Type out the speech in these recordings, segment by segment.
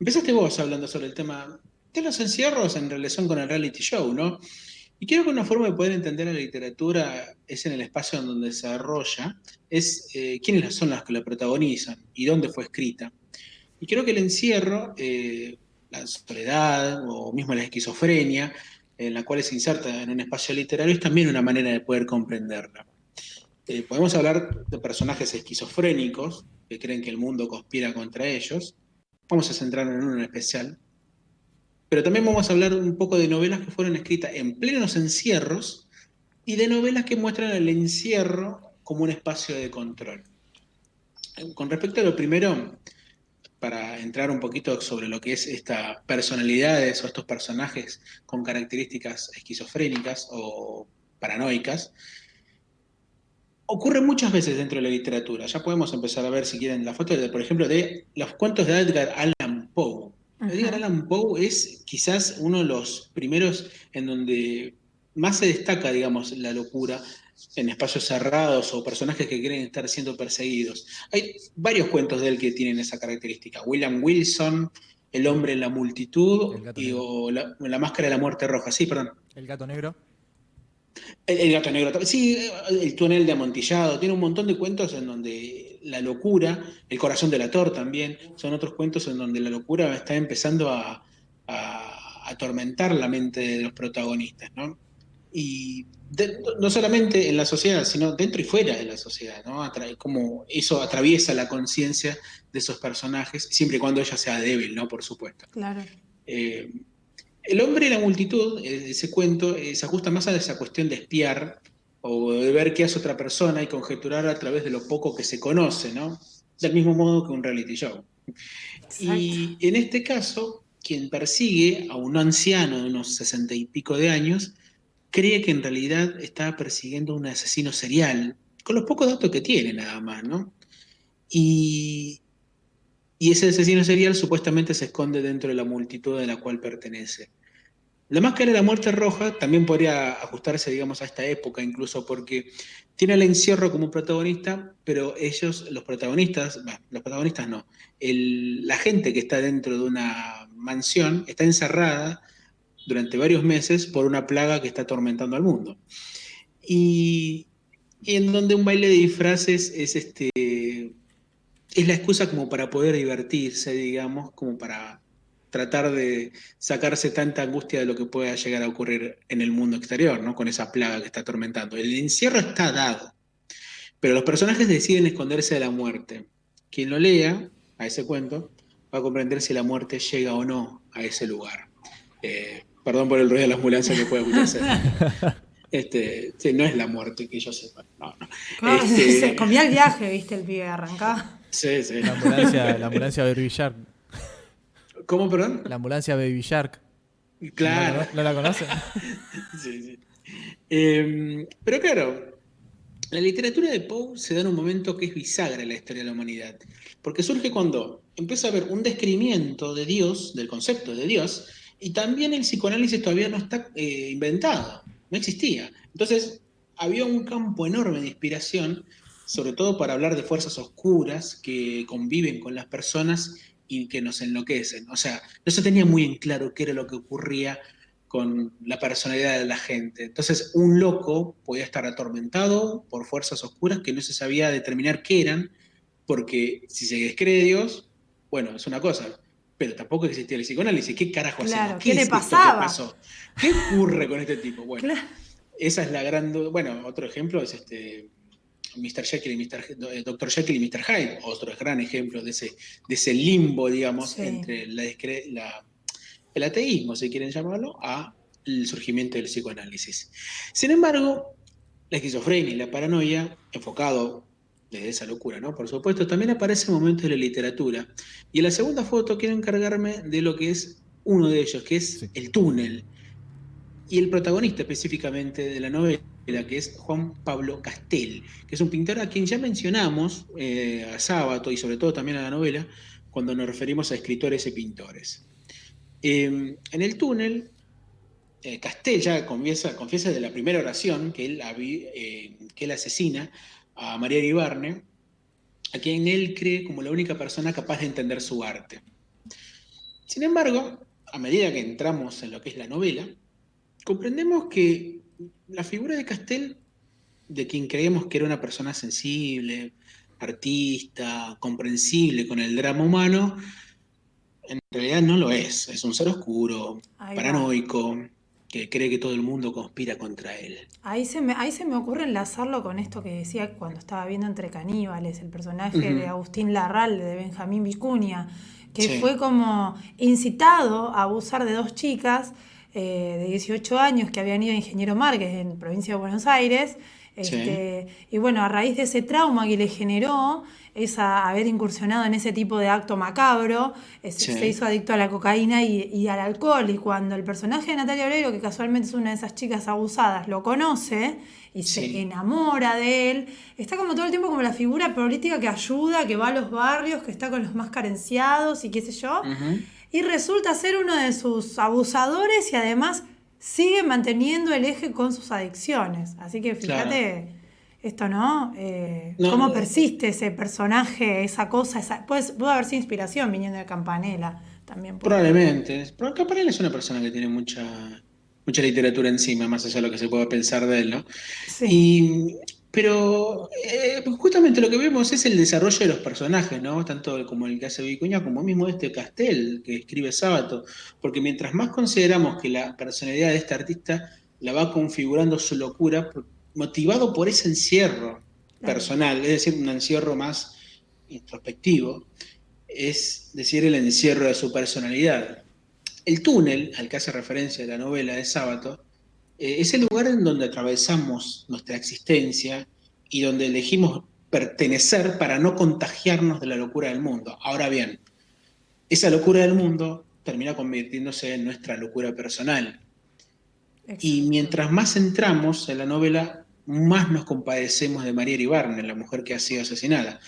empezaste vos hablando sobre el tema de los encierros en relación con el reality show, ¿no? Y creo que una forma de poder entender la literatura es en el espacio en donde se desarrolla, es eh, quiénes son las que la protagonizan y dónde fue escrita. Y creo que el encierro, eh, la soledad o mismo la esquizofrenia, en la cual se inserta en un espacio literario, es también una manera de poder comprenderla. Eh, podemos hablar de personajes esquizofrénicos que creen que el mundo conspira contra ellos. Vamos a centrarnos en uno en especial, pero también vamos a hablar un poco de novelas que fueron escritas en plenos encierros y de novelas que muestran el encierro como un espacio de control. Con respecto a lo primero, para entrar un poquito sobre lo que es estas personalidades o estos personajes con características esquizofrénicas o paranoicas, ocurre muchas veces dentro de la literatura. Ya podemos empezar a ver, si quieren, la foto, de, por ejemplo, de los cuentos de Edgar Allan Poe. Edgar Allan Poe es quizás uno de los primeros en donde más se destaca, digamos, la locura en espacios cerrados o personajes que quieren estar siendo perseguidos. Hay varios cuentos de él que tienen esa característica. William Wilson, El hombre en la multitud y, o la, máscara de la muerte roja. Sí, perdón. El gato negro. El, gato negro. Sí, el túnel de amontillado. Tiene un montón de cuentos en donde la locura, el corazón del ator también, son otros cuentos en donde la locura está empezando a, atormentar la mente de los protagonistas, ¿no? Y no solamente en la sociedad, sino dentro y fuera de la sociedad, ¿no? como eso atraviesa la conciencia de esos personajes, siempre y cuando ella sea débil, ¿no? Por supuesto. Claro. Eh, el hombre y la multitud, eh, ese cuento, eh, se ajusta más a esa cuestión de espiar o de ver qué hace otra persona y conjeturar a través de lo poco que se conoce, ¿no? Del mismo modo que un reality show. Y en este caso, quien persigue a un anciano de unos sesenta y pico de años, cree que en realidad está persiguiendo a un asesino serial, con los pocos datos que tiene nada más, ¿no? Y, y ese asesino serial supuestamente se esconde dentro de la multitud de la cual pertenece. La máscara de la muerte roja también podría ajustarse, digamos, a esta época incluso, porque tiene el encierro como protagonista, pero ellos, los protagonistas, bueno, los protagonistas no, la gente que está dentro de una mansión está encerrada durante varios meses por una plaga que está atormentando al mundo. Y, y en donde un baile de disfraces es este es la excusa como para poder divertirse, digamos, como para tratar de sacarse tanta angustia de lo que pueda llegar a ocurrir en el mundo exterior, ¿no? Con esa plaga que está atormentando. El encierro está dado, pero los personajes deciden esconderse de la muerte. Quien lo lea a ese cuento va a comprender si la muerte llega o no a ese lugar. Eh, perdón por el ruido de la ambulancia que puede escucharse. Este, no es la muerte que yo sepa. No, no. Este, se comía el viaje, viste, el pibe arrancaba. Sí, sí. La ambulancia, la ambulancia de ¿Cómo, perdón? La ambulancia Baby Shark. Claro. ¿No, la conoce? sí, sí. Em, pero claro, la literatura de Poe se da en un momento que es bisagra en la historia de la humanidad. Porque surge cuando empieza a haber un descrimiento de Dios, del concepto de Dios, y también el psicoanálisis todavía no está eh, inventado, no existía. Entonces, había un campo enorme de inspiración, sobre todo para hablar de fuerzas oscuras que conviven con las personas y que nos enloquecen. O sea, no se tenía muy en claro qué era lo que ocurría con la personalidad de la gente. Entonces, un loco podía estar atormentado por fuerzas oscuras que no se sabía determinar qué eran, porque si se descree Dios, bueno, es una cosa, pero tampoco existía el psicoanálisis. ¿Qué carajo claro, ¿Qué, le pasaba? ¿Qué ocurre con este tipo? Bueno, esa es la gran... Bueno, otro ejemplo es este Mr. Jekyll y Mr. Eh, Dr. Jekyll y Mr. Hyde, otro gran ejemplo de ese, de ese limbo, digamos, entre la, el ateísmo, si quieren llamarlo, a el surgimiento del psicoanálisis. Sin embargo, la esquizofrenia y la paranoia, enfocado desde esa locura, ¿no? Por supuesto, también aparece en momentos de la literatura. Y en la segunda foto quiero encargarme de lo que es uno de ellos, que es el túnel. Y el protagonista específicamente de la novela que es Juan Pablo Castel, que es un pintor a quien ya mencionamos eh, a Sábato y sobre todo también a la novela, cuando nos referimos a escritores y pintores. Em, en el túnel, eh, Castel ya confiesa, confiesa de la primera oración que él, eh, que él asesina a María Ibarne, a quien él cree como la única persona capaz de entender su arte. Sin embargo, a medida que entramos en lo que es la novela, comprendemos que la figura de Castel, de quien creemos que era una persona sensible, artista, comprensible con el drama humano, en realidad no lo es. Es un ser oscuro, paranoico, que cree que todo el mundo conspira contra él. Ahí se, me, ahí se me ocurre enlazarlo con esto que decía cuando estaba viendo Entre Caníbales, el personaje de Agustín Larral, de Benjamín Vicuña, que fue como incitado a abusar de dos chicas eh, de 18 años que habían ido a Ingeniero Márquez en provincia de Buenos Aires. Este, y bueno, a raíz de ese trauma que le generó, es haber incursionado en ese tipo de acto macabro, se hizo adicto a la cocaína y, al alcohol. Y cuando el personaje de Natalia Oreiro, que casualmente es una de esas chicas abusadas, lo conoce y se enamora de él, está como todo el tiempo como la figura política que ayuda, que va a los barrios, que está con los más carenciados y qué sé yo. Y resulta ser uno de sus abusadores y además sigue manteniendo el eje con sus adicciones. Así que fíjate esto, ¿no? Eh, ¿Cómo persiste ese personaje, esa cosa? Esa, puede, puede haber sido inspiración viniendo de Campanella también. Probablemente. Pero Campanella es una persona que tiene mucha, mucha literatura encima, más allá de lo que se pueda pensar de él, ¿no? Sí. Pero eh, justamente lo que vemos es el desarrollo de los personajes, ¿no? Tanto como el que hace Vicuña como mismo este Castel que escribe Sábato. Porque mientras más consideramos que la personalidad de este artista la va configurando su locura, motivado por ese encierro personal, es decir, un encierro más introspectivo, es decir, el encierro de su personalidad. El túnel, al que hace referencia la novela de Sábato, eh, es el lugar en donde atravesamos nuestra existencia y donde elegimos pertenecer para no contagiarnos de la locura del mundo. Ahora bien, esa locura del mundo termina convirtiéndose en nuestra locura personal. Y mientras más entramos en la novela, más nos compadecemos de María Ibarne, la mujer que ha sido asesinada.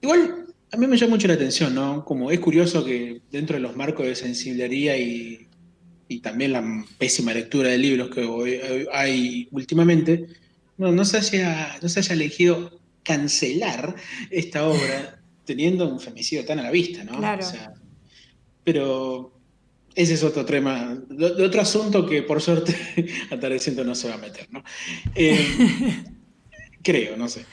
Igual, a mí me llama mucho la atención, ¿no? Como es curioso que dentro de los marcos de sensibilidad y, y también la pésima lectura de libros que hay últimamente, no, no, se haya, no se haya elegido cancelar esta obra teniendo un femicidio tan a la vista, ¿no? Claro. pero ese es otro tema, de, otro asunto que por suerte Atardeciendo no se va a meter, ¿no? Eh, creo, no sé.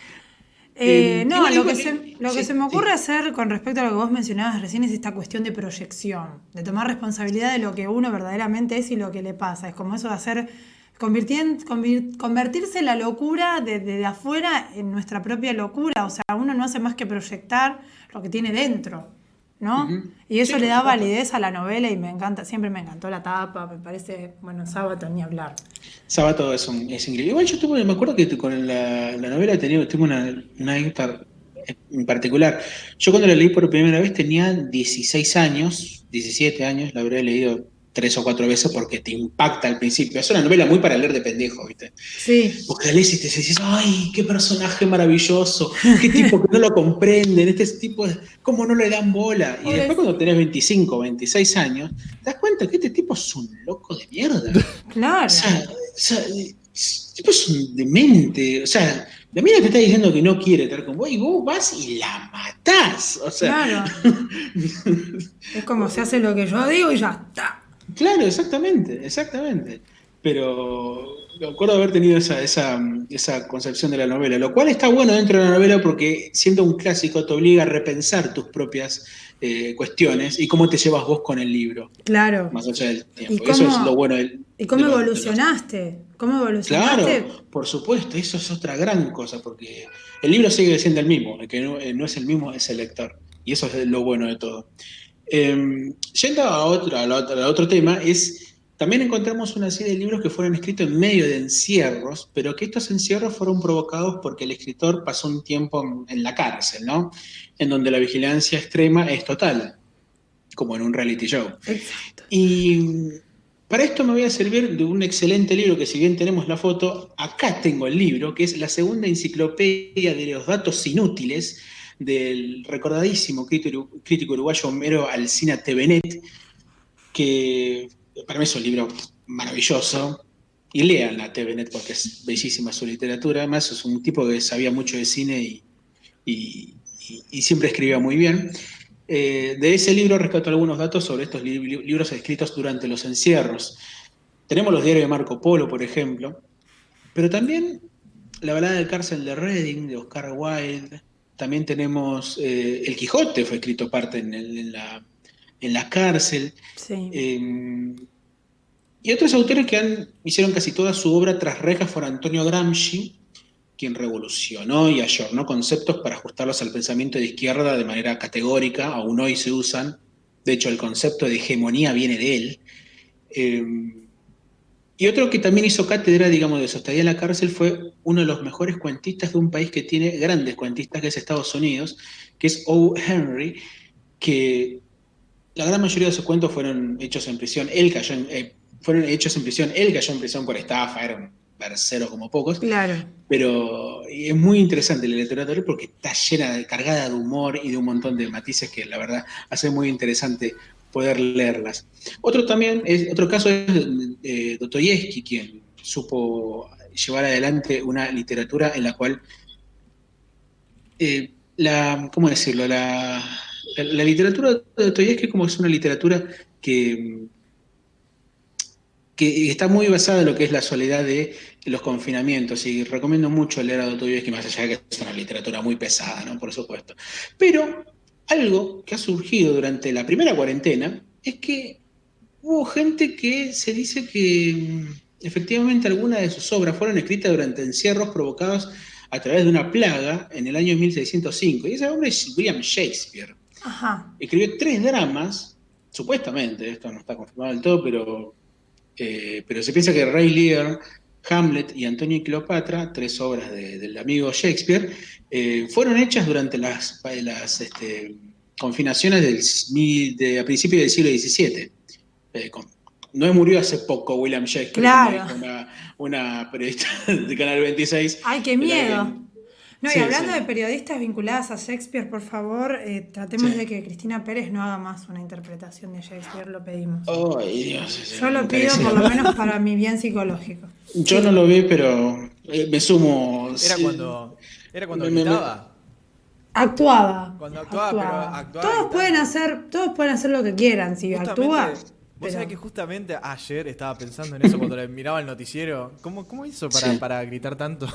Eh, no, lo, que, se, lo que se me ocurre hacer con respecto a lo que vos mencionabas recién es esta cuestión de proyección, de tomar responsabilidad de lo que uno verdaderamente es y lo que le pasa. Es como eso de hacer, convertirse la locura desde afuera en nuestra propia locura. O sea, uno no hace más que proyectar lo que tiene dentro. ¿No? Y eso le da validez a la novela y me encanta, siempre me encantó la tapa, me parece, bueno, Sábado ni hablar. Sábado es, un, es increíble. Igual yo tuve, me acuerdo que con la, la novela tenía, tengo una, una en particular. Yo cuando la leí por primera vez tenía 16 años, 17 años, la habré leído tres o cuatro veces porque te impacta al principio. Es una novela muy para leer de pendejo, ¿viste? Sí. Porque lees y te dices, ay, qué personaje maravilloso, qué tipo que no lo comprenden, este tipo, cómo no le dan bola. Y después cuando tenés 25, 26 años, te das cuenta que este tipo es un loco de mierda. Claro. O sea, este tipo es un demente, o sea, la mina te está diciendo que no quiere estar con vos y vos vas y la matás. O sea, claro. es como se hace lo que yo digo y ya está. Claro, exactamente, exactamente. Pero me acuerdo haber tenido esa, esa, esa, concepción de la novela, lo cual está bueno dentro de la novela porque siendo un clásico te obliga a repensar tus propias eh, cuestiones y cómo te llevas vos con el libro. Claro. Más allá del tiempo. eso es lo bueno del... ¿Y cómo evolucionaste? ¿Cómo evolucionaste? Claro, por supuesto, eso es otra gran cosa porque el libro sigue siendo el mismo, el que no, eh, no es el mismo es el lector. Y eso es lo bueno de todo. Em, yendo a otro, a, otro tema, es también encontramos una serie de libros que fueron escritos en medio de encierros, pero que estos encierros fueron provocados porque el escritor pasó un tiempo en, la cárcel, ¿no? En donde la vigilancia extrema es total, como en un reality show. Exacto. Y para esto me voy a servir de un excelente libro que si bien tenemos la foto, acá tengo el libro, que es la segunda enciclopedia de los datos inútiles del recordadísimo crítico, uruguayo Homero Alcina Tevenet, que para mí es un libro maravilloso. Y lean a Tevenet porque es bellísima su literatura. Además, es un tipo que sabía mucho de cine y, siempre escribía muy bien. eh, de ese libro rescato algunos datos sobre estos libros escritos durante los encierros. Tenemos los diarios de Marco Polo, por ejemplo, pero también la balada del cárcel de Reading, de Oscar Wilde. También tenemos eh, El Quijote, fue escrito parte en, la, en la, cárcel. Em, y otros autores que han, hicieron casi toda su obra tras rejas fueron Antonio Gramsci, quien revolucionó y ayornó conceptos para ajustarlos al pensamiento de izquierda de manera categórica, aún hoy se usan. De hecho, el concepto de hegemonía viene de él. Em, y otro que también hizo cátedra, digamos, de su estadía en la cárcel fue uno de los mejores cuentistas de un país que tiene grandes cuentistas, que es Estados Unidos, que es O. Henry, que la gran mayoría de sus cuentos fueron hechos en prisión. Él cayó en, eh, fueron hechos en prisión. Él cayó en prisión por estafa, era un versero como pocos. Claro. Pero es muy interesante la literatura porque está llena, cargada de humor y de un montón de matices que la verdad hace muy interesante poder leerlas. Otro, también otro caso es eh, Dostoyevsky, quien supo llevar adelante una literatura en la cual, eh, la, ¿cómo decirlo? La, la, literatura de Dostoyevsky como es una literatura que, que está muy basada en lo que es la soledad de los confinamientos y recomiendo mucho leer a Dostoyevsky más allá de que es una literatura muy pesada, ¿no? Por supuesto. Pero algo que ha surgido durante la primera cuarentena es que hubo gente que se dice que mm, efectivamente algunas de sus obras fueron escritas durante encierros provocados a través de una plaga en el año 1605. Y ese hombre es William Shakespeare. Escribió tres dramas, supuestamente, esto no está confirmado del todo, pero, eh, pero se piensa que Ray Lear Hamlet y Antonio y Cleopatra, tres obras del amigo Shakespeare, eh, fueron hechas durante las, las este, confinaciones del, de, a principios del siglo XVII. Eh, no murió hace poco William Shakespeare, claro. una, una, periodista de Canal 26. ¡Ay, qué miedo! No, y hablando de periodistas vinculadas a Shakespeare, por favor, eh, tratemos de que Cristina Pérez no haga más una interpretación de Shakespeare, lo pedimos. Dios, Yo lo pido por lo menos para mi bien psicológico. Yo no lo vi, pero eh, me sumo. Era cuando, era cuando gritaba. Actuaba. Cuando actuaba, pero actuaba. Todos pueden hacer, todos pueden hacer lo que quieran. Si actúa. Vos sabés que justamente ayer estaba pensando en eso cuando le miraba el noticiero. ¿Cómo, cómo hizo para, para gritar tanto?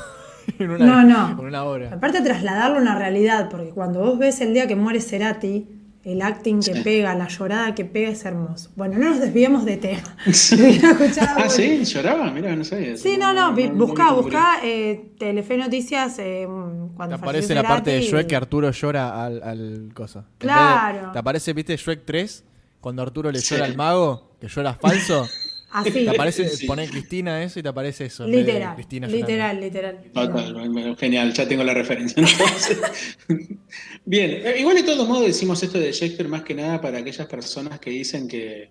no, no. una hora. Aparte trasladarlo a una realidad, porque cuando vos ves el día que muere Cerati, el acting que pega, la llorada que pega es hermoso. Bueno, no nos desviemos de tema. ah, sí, lloraba, mira, no sabía. Sí, no, no, buscá, buscá eh, Telefe Noticias eh, cuando Te aparece la parte de Shrek que Arturo llora al, al cosa. Claro. te aparece, viste, Shrek 3, cuando Arturo le llora al mago, que llora falso. Así. Te aparece, pone Cristina eso y te aparece eso. Literal. literal, literal, genial, ya tengo la referencia. Bien, eh, igual de todos modos decimos esto de Shakespeare más que nada para aquellas personas que dicen que,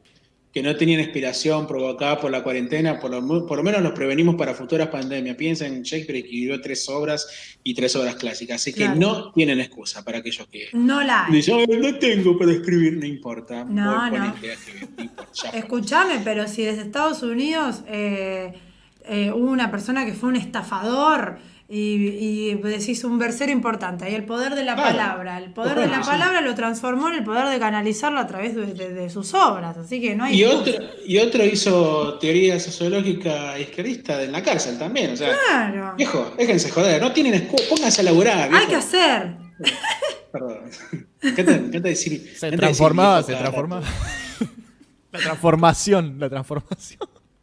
que no tenían inspiración provocada por la cuarentena, por lo, por lo menos nos prevenimos para futuras pandemias. Piensen, Shakespeare escribió tres obras y tres obras clásicas, así que no tienen excusa para aquellos que no la dicen, no tengo para escribir, no importa. No, no. Escúchame, pero si desde Estados Unidos eh, eh, hubo una persona que fue un estafador, y, decís un versero importante, ahí el poder de la palabra. El poder de la palabra lo transformó en el poder de canalizarlo a través de, sus obras, así que no hay... Y otro, y otro hizo teoría sociológica izquierdista en la cárcel también, o sea... Claro. Viejo, déjense joder, no tienen pónganse a laburar. Hay que hacer. Perdón. ¿Qué te, decir? Se transformaba, se transformaba. la transformación, la transformación.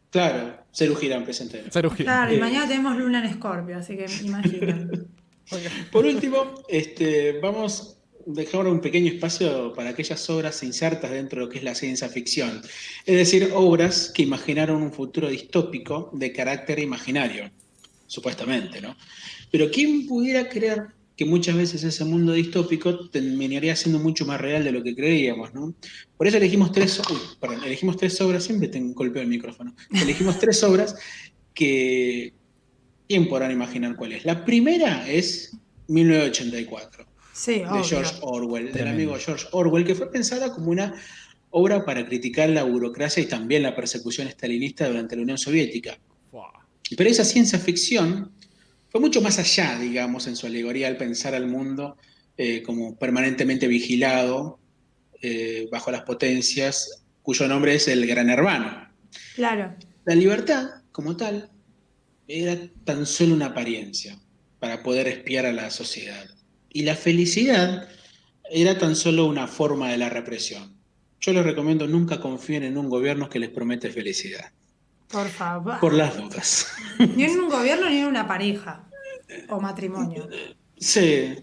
Claro, Ceru Girán presente. Claro, y eh, mañana tenemos Luna en Escorpio, así que imaginen. Por último, este, vamos a dejar un pequeño espacio para aquellas obras insertas dentro de lo que es la ciencia ficción. Es decir, obras que imaginaron un futuro distópico de carácter imaginario, supuestamente, ¿no? Pero ¿quién pudiera creer que muchas veces ese mundo distópico terminaría siendo mucho más real de lo que creíamos, ¿no? Por eso elegimos tres, elegimos tres obras, siempre tengo golpeo el micrófono, elegimos tres obras que, ¿quién podrán imaginar cuál es? La primera es 1984, de George Orwell, del amigo George Orwell, que fue pensada como una obra para criticar la burocracia y también la persecución estalinista durante la Unión Soviética. Pero esa ciencia ficción fue mucho más allá, digamos, en su alegoría al pensar al mundo eh, como permanentemente vigilado eh, bajo las potencias, cuyo nombre es el Gran Hermano. Claro. La libertad, como tal, era tan solo una apariencia para poder espiar a la sociedad. Y la felicidad era tan solo una forma de la represión. Yo les recomiendo nunca confíen en un gobierno que les promete felicidad. Por favor. Por las dudas. Ni en un gobierno ni en una pareja o matrimonio. Sí.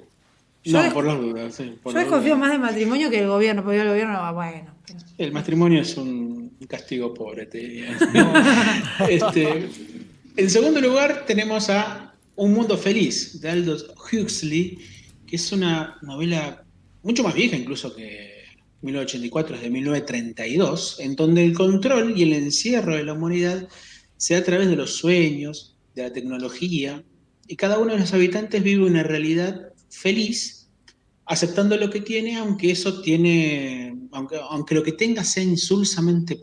Yo no, por las dudas. Sí, yo desconfío más del matrimonio que del gobierno, porque el gobierno va bueno. El matrimonio es un castigo pobre, te diría. este, en segundo lugar, tenemos a Un Mundo Feliz, de Aldous Huxley, que es una novela mucho más vieja incluso que 1984, es de 1932, en donde el control y el encierro de la humanidad se da a través de los sueños, de la tecnología, y cada uno de los habitantes vive una realidad feliz, aceptando lo que tiene, aunque eso tiene, aunque, aunque lo que tenga sea insulsamente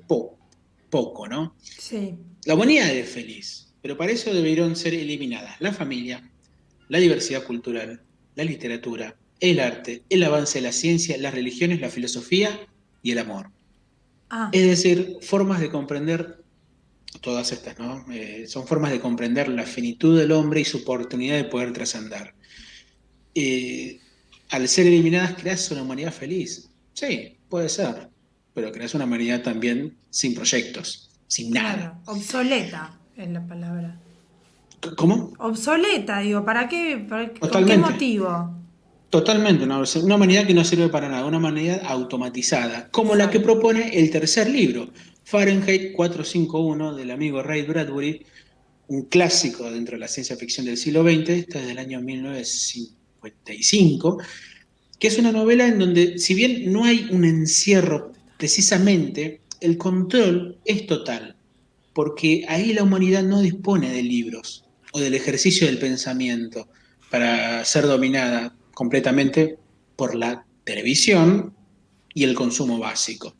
poco, ¿no? Sí. La humanidad es feliz, pero para eso debieron ser eliminadas la familia, la diversidad cultural, la literatura, el arte, el avance de la ciencia, las religiones, la filosofía y el amor. Ah. Es decir, formas de comprender todas estas, ¿no? Eh, son formas de comprender la finitud del hombre y su oportunidad de poder trascender. Eh, al ser eliminadas, creas una humanidad feliz. Sí, puede ser, pero creas una humanidad también sin proyectos, sin nada. obsoleta es la palabra. ¿Cómo? Obsoleta, digo, ¿para qué? ¿Por qué motivo? Totalmente, una, una, humanidad que no sirve para nada, una humanidad automatizada, como la que propone el tercer libro, Fahrenheit 451, del amigo Ray Bradbury, un clásico dentro de la ciencia ficción del siglo XX, esta es del año 1955, que es una novela en donde, si bien no hay un encierro precisamente, el control es total, porque ahí la humanidad no dispone de libros o del ejercicio del pensamiento para ser dominada completamente por la televisión y el consumo básico.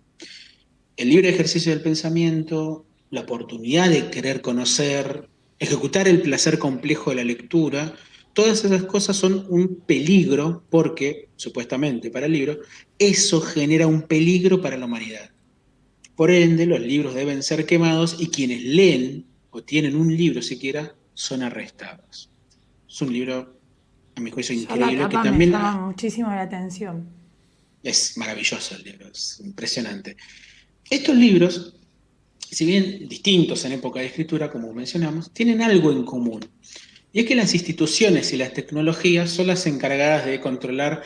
El libre ejercicio del pensamiento, la oportunidad de querer conocer, ejecutar el placer complejo de la lectura, todas esas cosas son un peligro porque, supuestamente para el libro, eso genera un peligro para la humanidad. Por ende, los libros deben ser quemados y quienes leen o tienen un libro siquiera son arrestados. Es un libro, a mi juicio, increíble que también... Me llama muchísimo la atención. Es maravilloso el libro, es impresionante. Estos libros, si bien distintos en época de escritura, como mencionamos, tienen algo en común. Y es que las instituciones y las tecnologías son las encargadas de controlar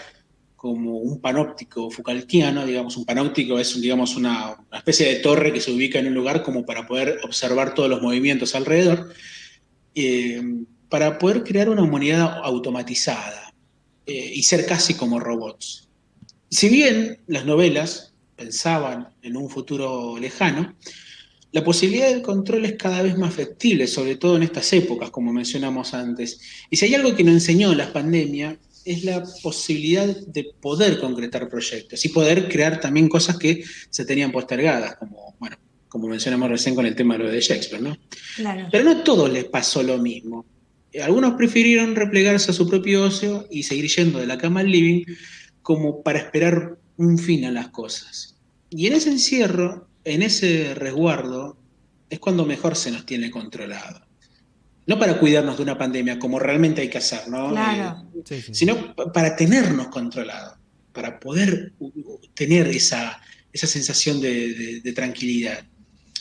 como un panóptico Foucaultiano, digamos, un panóptico es digamos, una, especie de torre que se ubica en un lugar como para poder observar todos los movimientos alrededor, eh, para poder crear una humanidad automatizada eh, y ser casi como robots. Si bien las novelas pensaban en un futuro lejano, la posibilidad del control es cada vez más factible, sobre todo en estas épocas, como mencionamos antes. Y si hay algo que nos enseñó la pandemia, es la posibilidad de poder concretar proyectos y poder crear también cosas que se tenían postergadas, como, bueno, como mencionamos recién con el tema de lo de Shakespeare, ¿no? Pero no a todos les pasó lo mismo. Algunos prefirieron replegarse a su propio ocio y seguir yendo de la cama al living como para esperar un fin a las cosas. Y en ese encierro, en ese resguardo, es cuando mejor se nos tiene controlado no para cuidarnos de una pandemia como realmente hay que hacer, ¿no? Eh, sino para tenernos controlados, para poder tener esa, esa sensación de, tranquilidad.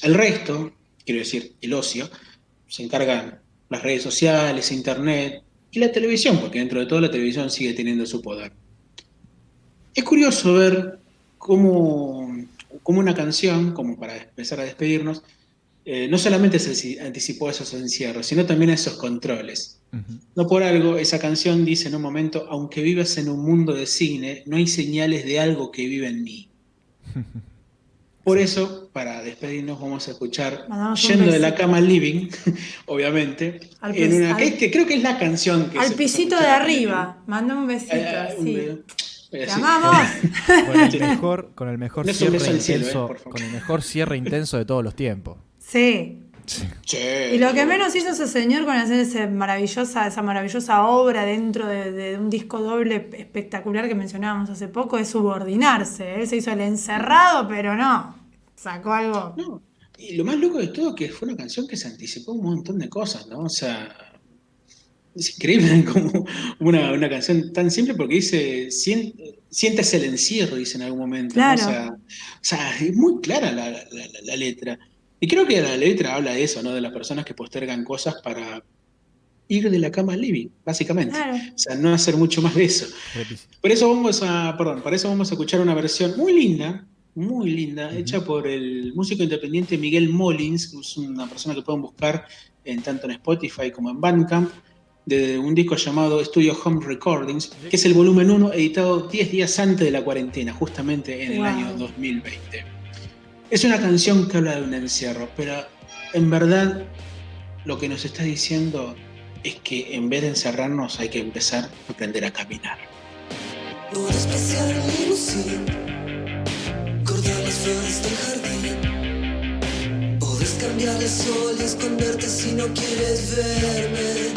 El resto, quiero decir, el ocio, se encargan las redes sociales, internet y la televisión, porque dentro de todo la televisión sigue teniendo su poder. Es curioso ver cómo, cómo una canción, como para empezar a despedirnos, eh, no solamente se anticipó esos encierros, sino también esos controles. No por algo, esa canción dice en un momento, aunque vivas en un mundo de cine, no hay señales de algo que vive en mí. Por eso, para despedirnos, vamos a escuchar Yendo de la cama al living, obviamente, en una, que, creo que es la canción que... Al pisito de arriba, manda un besito, eh, ¡Te amamos! Con el mejor, con el mejor cierre intenso, con el mejor cierre intenso de todos los tiempos. Sí. Y lo que menos hizo ese señor con hacer ese maravillosa, esa maravillosa obra dentro de, un disco doble espectacular que mencionábamos hace poco es subordinarse. Él se hizo el encerrado, pero no. Sacó algo. No. Y lo más loco de todo es que fue una canción que se anticipó un montón de cosas, ¿no? O sea, es increíble como una, canción tan simple porque dice, sientes el encierro, dice en algún momento. O, sea, es muy clara la, letra. Y creo que la letra habla de eso, ¿no? De las personas que postergan cosas para ir de la cama al living, básicamente. O sea, no hacer mucho más de eso. Por eso vamos a, perdón, por eso vamos a escuchar una versión muy linda, muy linda, hecha por el músico independiente Miguel Mollins, que es una persona que pueden buscar en tanto en Spotify como en Bandcamp de un disco llamado Studio Home Recordings, que es el volumen 1 editado 10 días antes de la cuarentena, justamente en el año 2020. Es una canción que habla de un encierro, pero en verdad lo que nos está diciendo es que en vez de encerrarnos hay que empezar a aprender a caminar. Puedes cambiar el sol y esconderte si no quieres verme.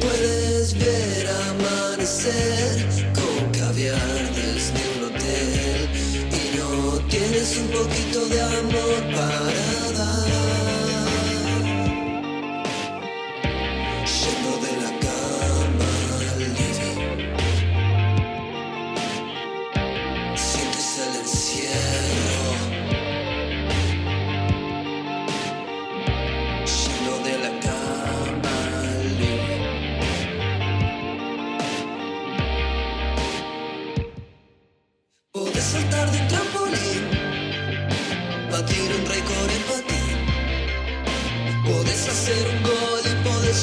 Puedes ver amanecer con caviar desde un hotel y no tienes un poquito de amor para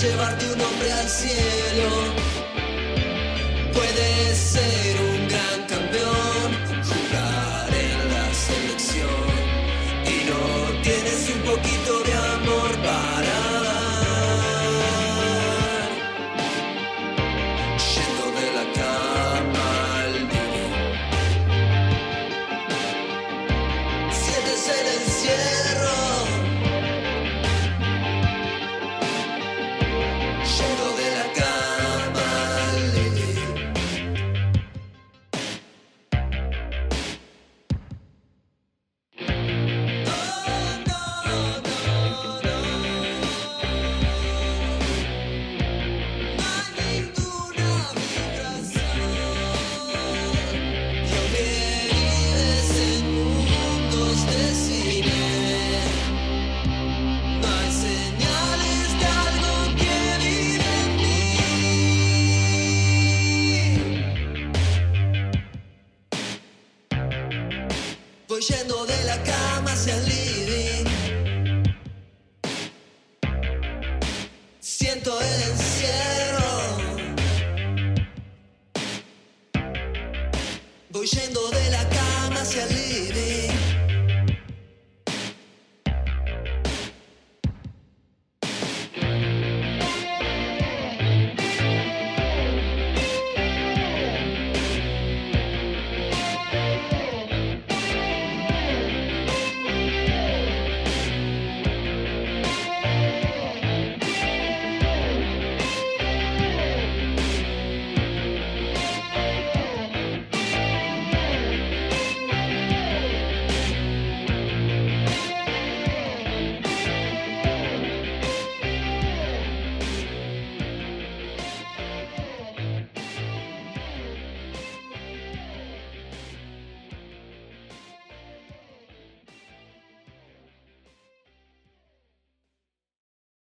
llevarte un hombre al cielo. Puedes